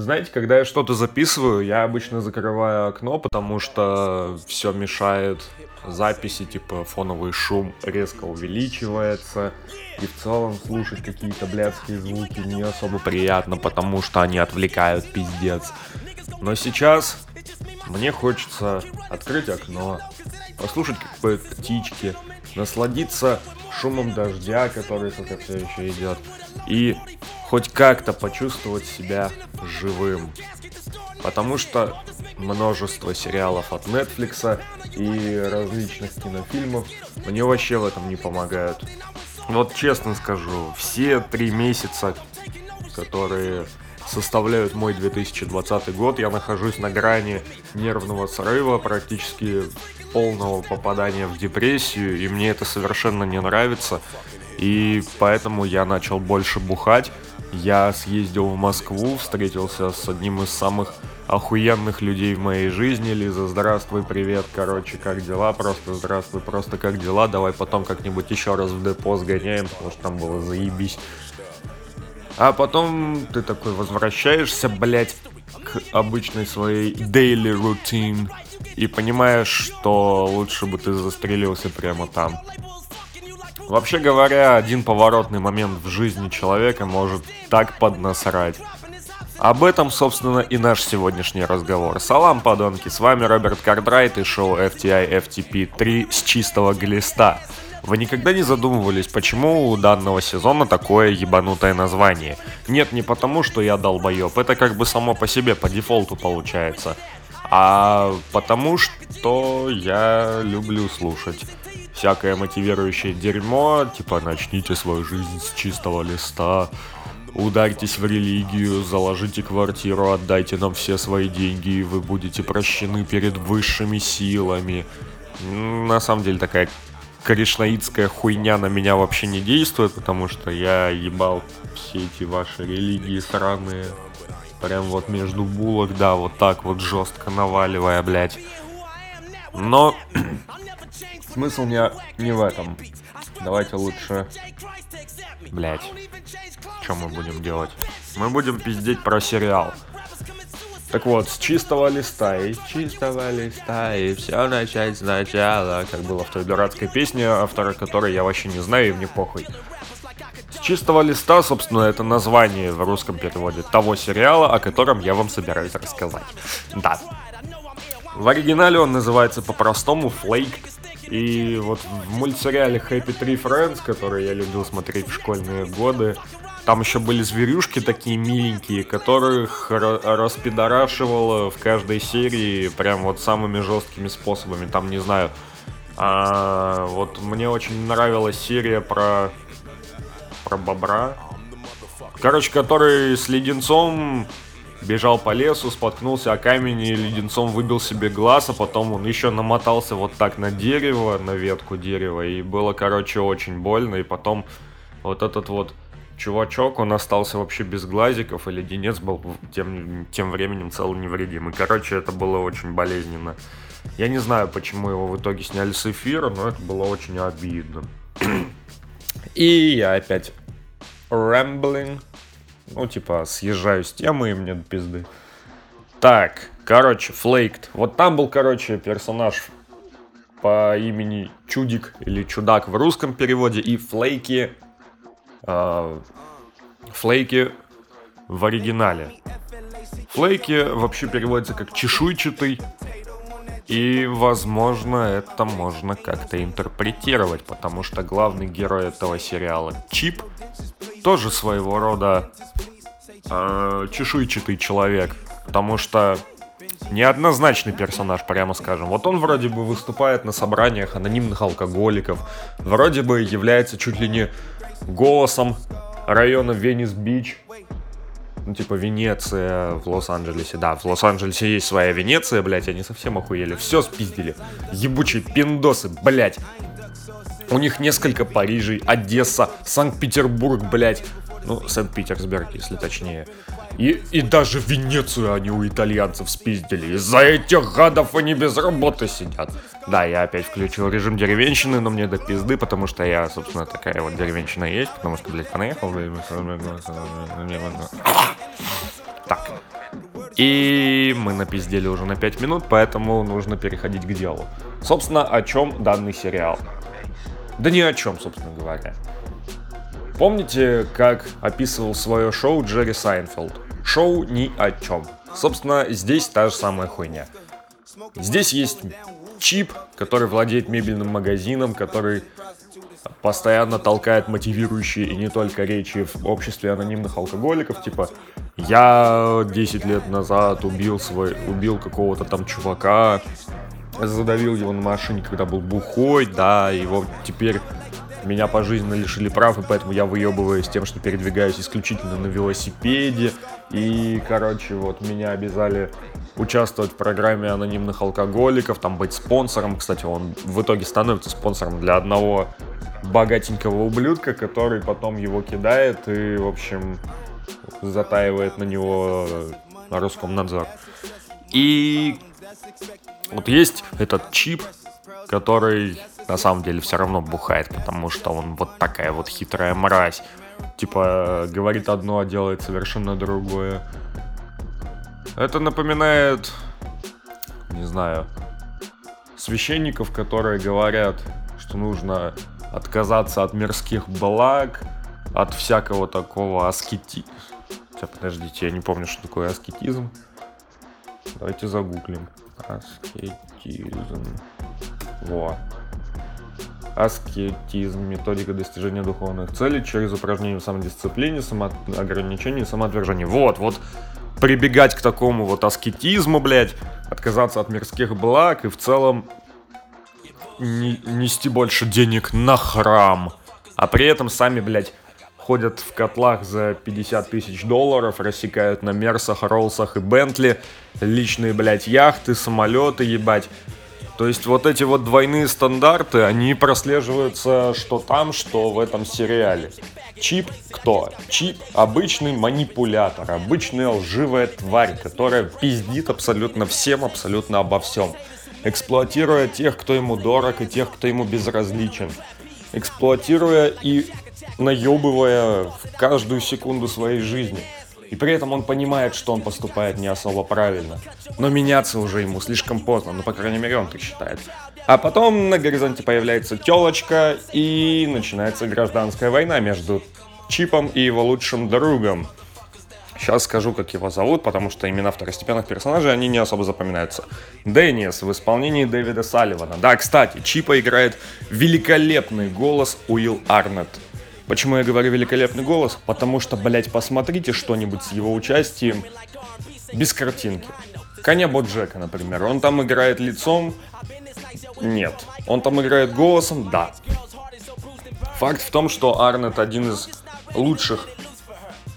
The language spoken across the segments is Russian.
Знаете, когда я что-то записываю, я обычно закрываю окно, потому что все мешает записи, типа фоновый шум резко увеличивается, и в целом слушать какие-то блядские звуки не особо приятно, потому что они отвлекают пиздец. Но сейчас мне хочется открыть окно, послушать как поют птички, насладиться шумом дождя, который, сука, все еще идет, и хоть как-то почувствовать себя живым. Потому что множество сериалов от Netflix и различных кинофильмов мне вообще в этом не помогают. Вот честно скажу, все три месяца, которые составляют мой 2020 год, я нахожусь на грани нервного срыва, практически полного попадания в депрессию, и мне это совершенно не нравится. И поэтому я начал больше бухать. Я съездил в Москву, встретился с одним из самых охуенных людей в моей жизни. Лиза, здравствуй, привет, короче, как дела? Просто здравствуй, просто как дела? Давай потом как-нибудь еще раз в депо сгоняем, потому что там было заебись. А потом ты такой возвращаешься, блять, к обычной своей daily routine и понимаешь, что лучше бы ты застрелился прямо там. Вообще говоря, один поворотный момент в жизни человека может так поднасрать. Об этом, собственно, и наш сегодняшний разговор. Салам, подонки, с вами Роберт Кардрайт и шоу FTI FTP 3 с чистого глиста. Вы никогда не задумывались, почему у данного сезона такое ебанутое название? Нет, не потому, что я долбоеб, это как бы само по себе, по дефолту получается. А потому что я люблю слушать всякое мотивирующее дерьмо, типа начните свою жизнь с чистого листа, ударьтесь в религию, заложите квартиру, отдайте нам все свои деньги, и вы будете прощены перед высшими силами. На самом деле такая кришнаитская хуйня на меня вообще не действует, потому что я ебал все эти ваши религии сраные. Прям вот между булок, да, вот так вот жестко наваливая, блядь. Но смысл не, не в этом. Давайте лучше... Блять. Что мы будем делать? Мы будем пиздеть про сериал. Так вот, с чистого листа, и чистого листа, и все начать сначала, как было в той дурацкой песне, автора которой я вообще не знаю, и мне похуй. С чистого листа, собственно, это название в русском переводе того сериала, о котором я вам собираюсь рассказать. Да. В оригинале он называется по-простому Flake. И вот в мультсериале Happy Tree Friends, который я любил смотреть в школьные годы, там еще были зверюшки такие миленькие, которых распидорашивало в каждой серии прям вот самыми жесткими способами. Там, не знаю, а, вот мне очень нравилась серия про, про бобра. Короче, который с леденцом бежал по лесу, споткнулся о камень и леденцом выбил себе глаз, а потом он еще намотался вот так на дерево, на ветку дерева, и было, короче, очень больно, и потом вот этот вот чувачок, он остался вообще без глазиков, и леденец был тем, тем временем цел невредимый. Короче, это было очень болезненно. Я не знаю, почему его в итоге сняли с эфира, но это было очень обидно. И я опять rambling, ну, типа, съезжаю с темы, и мне пизды. Так, короче, Флейкт. Вот там был, короче, персонаж по имени Чудик или Чудак в русском переводе, и Флейки а, флейки в оригинале. Флейки вообще переводится как чешуйчатый, и, возможно, это можно как-то интерпретировать, потому что главный герой этого сериала Чип тоже своего рода э, чешуйчатый человек, потому что неоднозначный персонаж, прямо скажем. Вот он вроде бы выступает на собраниях анонимных алкоголиков, вроде бы является чуть ли не голосом района Венес-Бич. Ну, типа Венеция в Лос-Анджелесе. Да, в Лос-Анджелесе есть своя Венеция, блядь, они совсем охуели. Все спиздили. Ебучие пиндосы, блядь. У них несколько Парижей, Одесса, Санкт-Петербург, блядь. Ну, Санкт-Петербург, если точнее. И, и даже Венецию они у итальянцев спиздили. Из-за этих гадов они без работы сидят. Да, я опять включил режим деревенщины, но мне до пизды, потому что я, собственно, такая вот деревенщина есть, потому что, блядь, понаехал. Так. И мы напиздели уже на 5 минут, поэтому нужно переходить к делу. Собственно, о чем данный сериал? Да ни о чем, собственно говоря. Помните, как описывал свое шоу Джерри Сайнфелд? Шоу ни о чем. Собственно, здесь та же самая хуйня. Здесь есть Чип, который владеет мебельным магазином, который постоянно толкает мотивирующие и не только речи в обществе анонимных алкоголиков, типа я 10 лет назад убил свой, убил какого-то там чувака, задавил его на машине, когда был бухой, да, его теперь меня пожизненно лишили прав, и поэтому я выебываюсь тем, что передвигаюсь исключительно на велосипеде. И, короче, вот меня обязали участвовать в программе анонимных алкоголиков, там быть спонсором. Кстати, он в итоге становится спонсором для одного богатенького ублюдка, который потом его кидает и, в общем, затаивает на него Роскомнадзор. И вот есть этот чип, который на самом деле все равно бухает, потому что он вот такая вот хитрая мразь. Типа, говорит одно, а делает совершенно другое. Это напоминает, не знаю, священников, которые говорят, что нужно отказаться от мирских благ, от всякого такого аскети... Хотя, подождите, я не помню, что такое аскетизм. Давайте загуглим. Аскетизм. Во. Аскетизм. Методика достижения духовных целей через упражнение в самодисциплине, самоограничение и самоотвержение. Вот, вот прибегать к такому вот аскетизму, блядь, отказаться от мирских благ и в целом не, нести больше денег на храм. А при этом сами, блядь, ходят в котлах за 50 тысяч долларов, рассекают на Мерсах, Роллсах и Бентли, личные, блядь, яхты, самолеты, ебать. То есть вот эти вот двойные стандарты, они прослеживаются что там, что в этом сериале. Чип кто? Чип обычный манипулятор, обычная лживая тварь, которая пиздит абсолютно всем, абсолютно обо всем. Эксплуатируя тех, кто ему дорог и тех, кто ему безразличен. Эксплуатируя и наебывая в каждую секунду своей жизни. И при этом он понимает, что он поступает не особо правильно. Но меняться уже ему слишком поздно, ну, по крайней мере, он так считает. А потом на горизонте появляется телочка, и начинается гражданская война между Чипом и его лучшим другом. Сейчас скажу, как его зовут, потому что имена второстепенных персонажей, они не особо запоминаются. Деннис в исполнении Дэвида Салливана. Да, кстати, Чипа играет великолепный голос Уилл Арнетт. Почему я говорю великолепный голос? Потому что, блять, посмотрите что-нибудь с его участием без картинки. Коня Боджека, например. Он там играет лицом? Нет. Он там играет голосом? Да. Факт в том, что Арнет один из лучших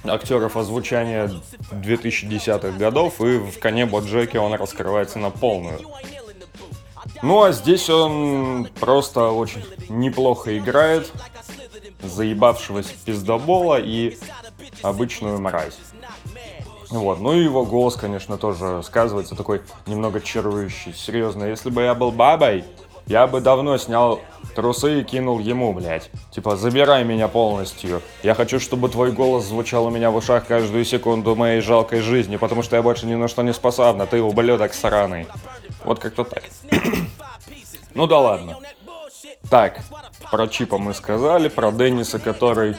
актеров озвучания 2010-х годов, и в «Коне Боджеке» он раскрывается на полную. Ну а здесь он просто очень неплохо играет, заебавшегося пиздобола и обычную мразь. Вот. Ну и его голос, конечно, тоже сказывается, такой немного чарующий. Серьезно, если бы я был бабой, я бы давно снял трусы и кинул ему, блядь. Типа, забирай меня полностью. Я хочу, чтобы твой голос звучал у меня в ушах каждую секунду моей жалкой жизни, потому что я больше ни на что не способна, ты ублюдок сраный. Вот как-то так. ну да ладно. Так, про Чипа мы сказали, про Денниса, который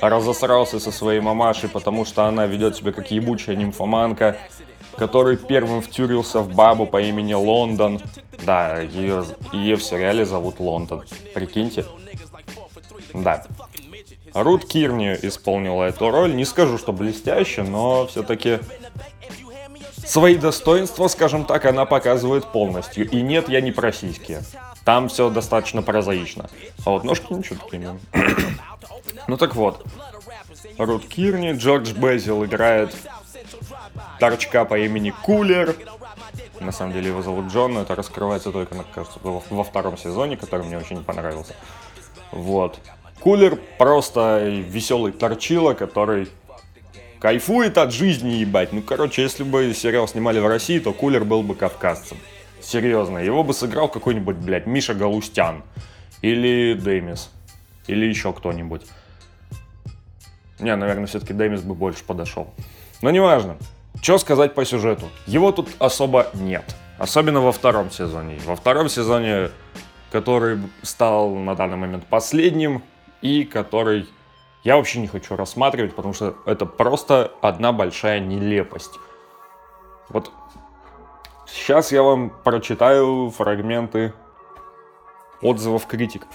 разосрался со своей мамашей, потому что она ведет себя как ебучая нимфоманка, который первым втюрился в бабу по имени Лондон. Да, ее, ее в сериале зовут Лондон. Прикиньте. Да. Рут Кирни исполнила эту роль. Не скажу, что блестяще, но все-таки свои достоинства, скажем так, она показывает полностью. И нет, я не про сиськи. Там все достаточно прозаично. А вот ножки ничего такие. ну так вот. Рут Кирни, Джордж Безил играет торчка по имени Кулер. На самом деле его зовут Джон, но это раскрывается только, мне кажется, во, во втором сезоне, который мне очень понравился. Вот. Кулер просто веселый торчила, который кайфует от жизни, ебать. Ну, короче, если бы сериал снимали в России, то Кулер был бы кавказцем. Серьезно, его бы сыграл какой-нибудь, блядь, Миша Галустян. Или Дэмис. Или еще кто-нибудь. Не, наверное, все-таки Дэмис бы больше подошел. Но неважно. Что сказать по сюжету? Его тут особо нет. Особенно во втором сезоне. Во втором сезоне, который стал на данный момент последним, и который я вообще не хочу рассматривать, потому что это просто одна большая нелепость. Вот сейчас я вам прочитаю фрагменты отзывов критиков.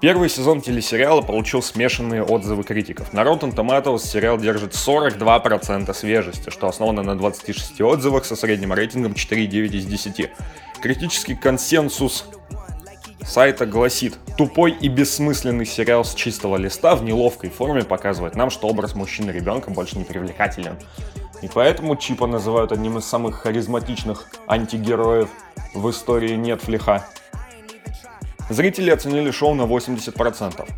Первый сезон телесериала получил смешанные отзывы критиков. На Rotten Tomatoes сериал держит 42% свежести, что основано на 26 отзывах со средним рейтингом 4,9 из 10. Критический консенсус сайта гласит, тупой и бессмысленный сериал с чистого листа в неловкой форме показывает нам, что образ мужчины ребенка больше не привлекателен. И поэтому Чипа называют одним из самых харизматичных антигероев в истории Нетфлиха. Зрители оценили шоу на 80%.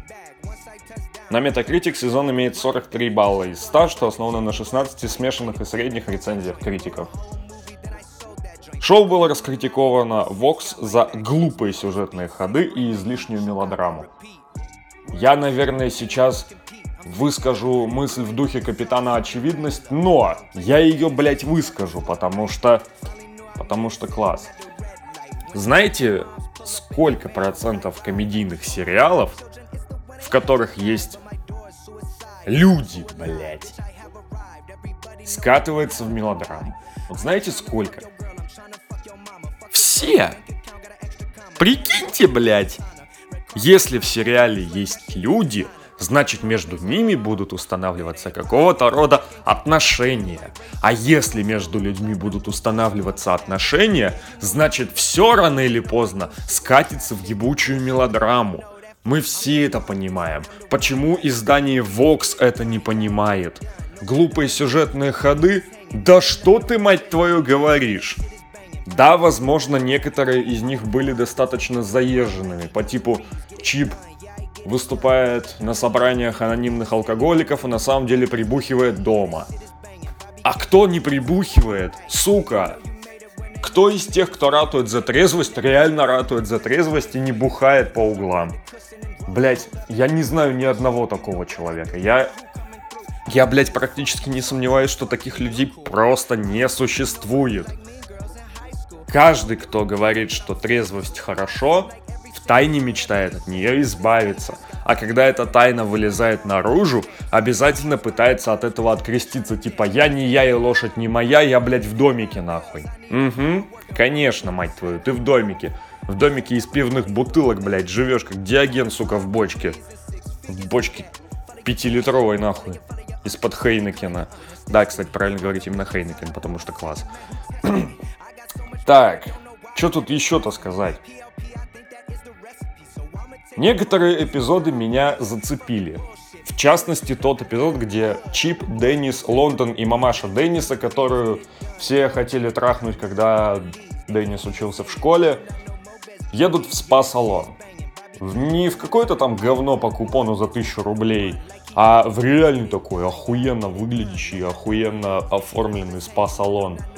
На Metacritic сезон имеет 43 балла из 100, что основано на 16 смешанных и средних рецензиях критиков. Шоу было раскритиковано Vox за глупые сюжетные ходы и излишнюю мелодраму. Я, наверное, сейчас выскажу мысль в духе Капитана Очевидность, но я ее, блядь, выскажу, потому что... Потому что класс. Знаете, сколько процентов комедийных сериалов, в которых есть люди, блядь, скатывается в мелодраму? Вот знаете сколько? Все! Прикиньте, блядь! Если в сериале есть люди, значит между ними будут устанавливаться какого-то рода отношения. А если между людьми будут устанавливаться отношения, значит все рано или поздно скатится в ебучую мелодраму. Мы все это понимаем. Почему издание Vox это не понимает? Глупые сюжетные ходы? Да что ты, мать твою, говоришь? Да, возможно, некоторые из них были достаточно заезженными, по типу Чип выступает на собраниях анонимных алкоголиков и на самом деле прибухивает дома. А кто не прибухивает? Сука! Кто из тех, кто ратует за трезвость, реально ратует за трезвость и не бухает по углам? Блять, я не знаю ни одного такого человека. Я я, блядь, практически не сомневаюсь, что таких людей просто не существует. Каждый, кто говорит, что трезвость хорошо, тайне мечтает от нее избавиться. А когда эта тайна вылезает наружу, обязательно пытается от этого откреститься. Типа, я не я и лошадь не моя, я, блядь, в домике нахуй. Угу, конечно, мать твою, ты в домике. В домике из пивных бутылок, блядь, живешь как диаген, сука, в бочке. В бочке пятилитровой, нахуй. Из-под Хейнекена. Да, кстати, правильно говорить именно Хейнекен, потому что класс. Так, что тут еще-то сказать? Некоторые эпизоды меня зацепили. В частности, тот эпизод, где Чип, Деннис, Лондон и мамаша Денниса, которую все хотели трахнуть, когда Деннис учился в школе, едут в спа-салон. Не в какое-то там говно по купону за тысячу рублей, а в реальный такой охуенно выглядящий, охуенно оформленный спа-салон –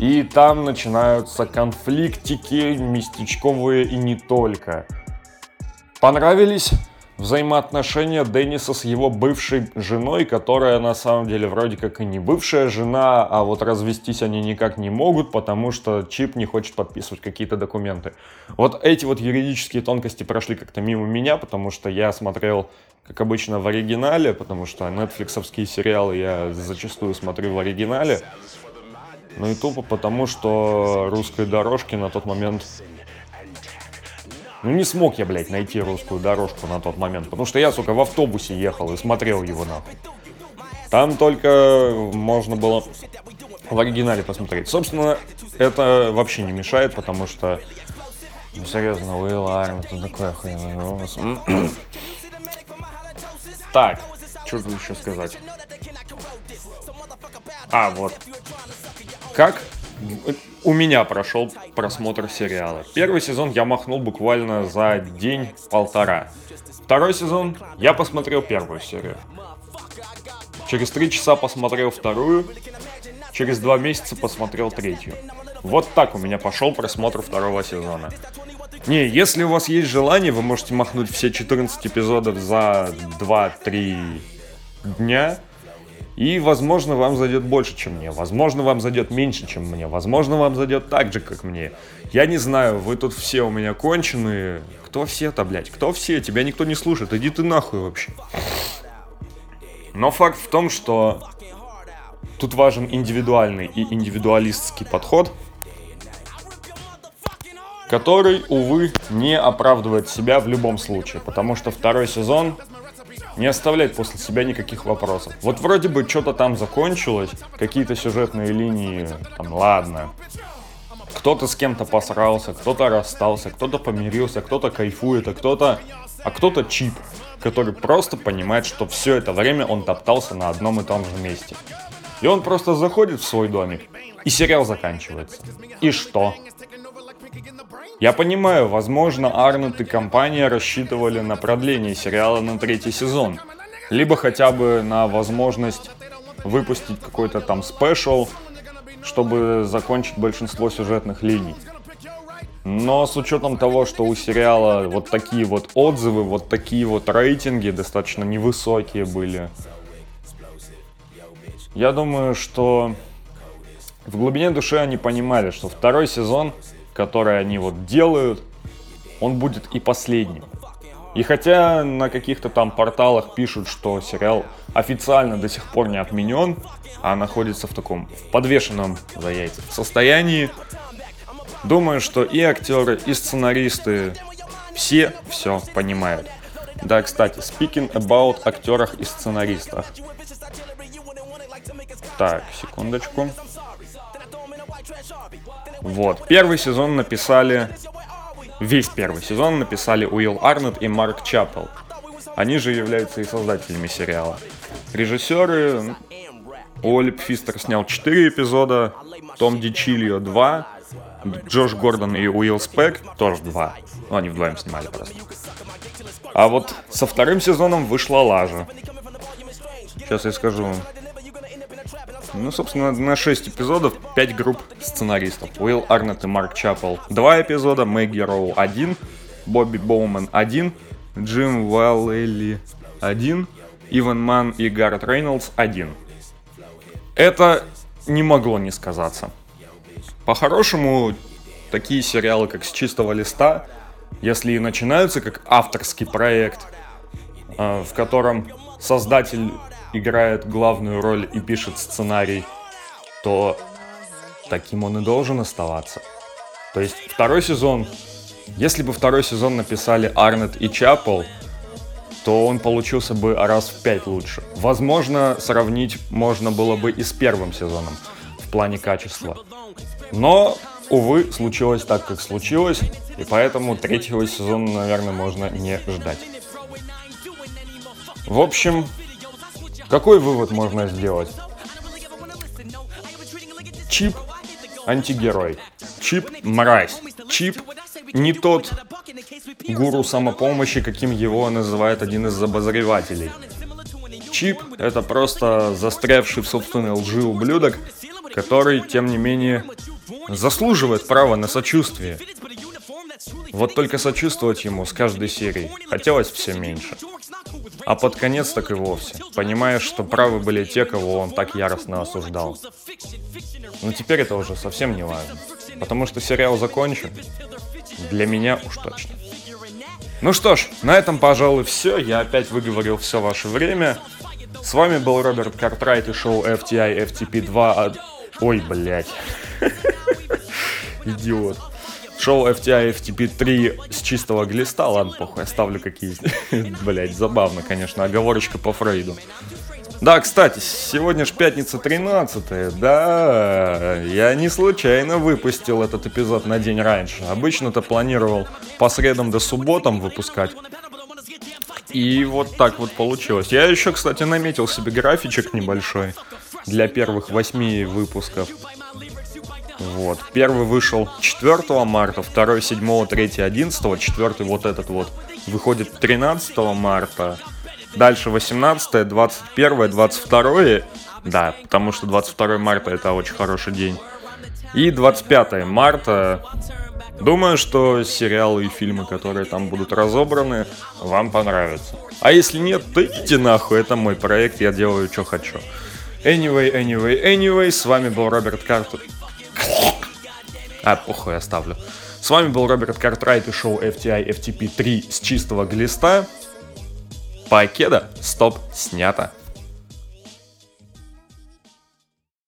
и там начинаются конфликтики местечковые и не только. Понравились взаимоотношения Денниса с его бывшей женой, которая на самом деле вроде как и не бывшая жена, а вот развестись они никак не могут, потому что Чип не хочет подписывать какие-то документы. Вот эти вот юридические тонкости прошли как-то мимо меня, потому что я смотрел, как обычно, в оригинале, потому что нетфликсовские сериалы я зачастую смотрю в оригинале. Ну и тупо потому, что русской дорожки на тот момент... Ну не смог я, блядь, найти русскую дорожку на тот момент, потому что я, сука, в автобусе ехал и смотрел его нахуй. Там только можно было в оригинале посмотреть. Собственно, это вообще не мешает, потому что, ну, серьезно, Уилл Арм, это охуенный голос. Так, что тут еще сказать? А, вот. Как у меня прошел просмотр сериала. Первый сезон я махнул буквально за день-полтора. Второй сезон я посмотрел первую серию. Через три часа посмотрел вторую. Через два месяца посмотрел третью. Вот так у меня пошел просмотр второго сезона. Не, если у вас есть желание, вы можете махнуть все 14 эпизодов за 2-3 дня И, возможно, вам зайдет больше, чем мне. Возможно, вам зайдет меньше, чем мне. Возможно, вам зайдет так же, как мне. Я не знаю, вы тут все у меня конченые. Кто все-то, блядь? Кто все? Тебя никто не слушает. Иди ты нахуй вообще. Но факт в том, что тут важен индивидуальный и индивидуалистский подход, который, увы, не оправдывает себя в любом случае, потому что второй сезон не оставляет после себя никаких вопросов. Вот вроде бы что-то там закончилось, какие-то сюжетные линии, там, ладно. Кто-то с кем-то посрался, кто-то расстался, кто-то помирился, кто-то кайфует, а кто-то... А кто-то чип, который просто понимает, что все это время он топтался на одном и том же месте. И он просто заходит в свой домик, и сериал заканчивается. И что? Я понимаю, возможно, Арнольд и компания рассчитывали на продление сериала на третий сезон. Либо хотя бы на возможность выпустить какой-то там спешл, чтобы закончить большинство сюжетных линий. Но с учетом того, что у сериала вот такие вот отзывы, вот такие вот рейтинги достаточно невысокие были, я думаю, что в глубине души они понимали, что второй сезон который они вот делают, он будет и последним. И хотя на каких-то там порталах пишут, что сериал официально до сих пор не отменен, а находится в таком в подвешенном за яйца состоянии, думаю, что и актеры, и сценаристы все все понимают. Да, кстати, speaking about актерах и сценаристах. Так, секундочку. Вот. Первый сезон написали... Весь первый сезон написали Уилл Арнольд и Марк Чаппел. Они же являются и создателями сериала. Режиссеры... Олип Фистер снял 4 эпизода, Том Дичильо 2, Джош Гордон и Уилл Спек тоже 2. Ну, они вдвоем снимали просто. А вот со вторым сезоном вышла лажа. Сейчас я скажу. Ну, собственно, на 6 эпизодов 5 групп сценаристов. Уилл Арнет и Марк Чаппел 2 эпизода, Мэгги Роу 1, Бобби Боуман 1, Джим Валлели 1, Иван Ман и Гаррет Рейнольдс 1. Это не могло не сказаться. По-хорошему, такие сериалы, как «С чистого листа», если и начинаются как авторский проект, э, в котором создатель играет главную роль и пишет сценарий, то таким он и должен оставаться. То есть второй сезон, если бы второй сезон написали Арнет и Чапл, то он получился бы раз в пять лучше. Возможно, сравнить можно было бы и с первым сезоном в плане качества. Но, увы, случилось так, как случилось, и поэтому третьего сезона, наверное, можно не ждать. В общем, какой вывод можно сделать? Чип антигерой. Чип мразь. Чип не тот гуру самопомощи, каким его называет один из обозревателей. Чип — это просто застрявший в собственной лжи ублюдок, который, тем не менее, заслуживает права на сочувствие. Вот только сочувствовать ему с каждой серией хотелось все меньше. А под конец так и вовсе, понимаешь, что правы были те, кого он так яростно осуждал. Но теперь это уже совсем не важно, потому что сериал закончен. Для меня уж точно. Ну что ж, на этом, пожалуй, все. Я опять выговорил все ваше время. С вами был Роберт Картрайт и шоу FTI FTP2. От... Ой, блядь. Идиот. Шоу FTI FTP 3 с чистого глиста, ладно, похуй, оставлю какие Блять, забавно, конечно, оговорочка по Фрейду. Да, кстати, сегодня ж пятница 13 да, я не случайно выпустил этот эпизод на день раньше. Обычно-то планировал по средам до субботам выпускать. И вот так вот получилось. Я еще, кстати, наметил себе графичек небольшой для первых восьми выпусков. Вот. Первый вышел 4 марта, второй 7, третий 11, четвертый вот этот вот выходит 13 марта. Дальше 18, 21, 22, да, потому что 22 марта это очень хороший день. И 25 марта. Думаю, что сериалы и фильмы, которые там будут разобраны, вам понравятся. А если нет, то идите нахуй, это мой проект, я делаю, что хочу. Anyway, anyway, anyway, с вами был Роберт Картер. А, похуй, оставлю. С вами был Роберт Картрайт и шоу FTI FTP 3 с чистого глиста. Покеда, стоп, снято.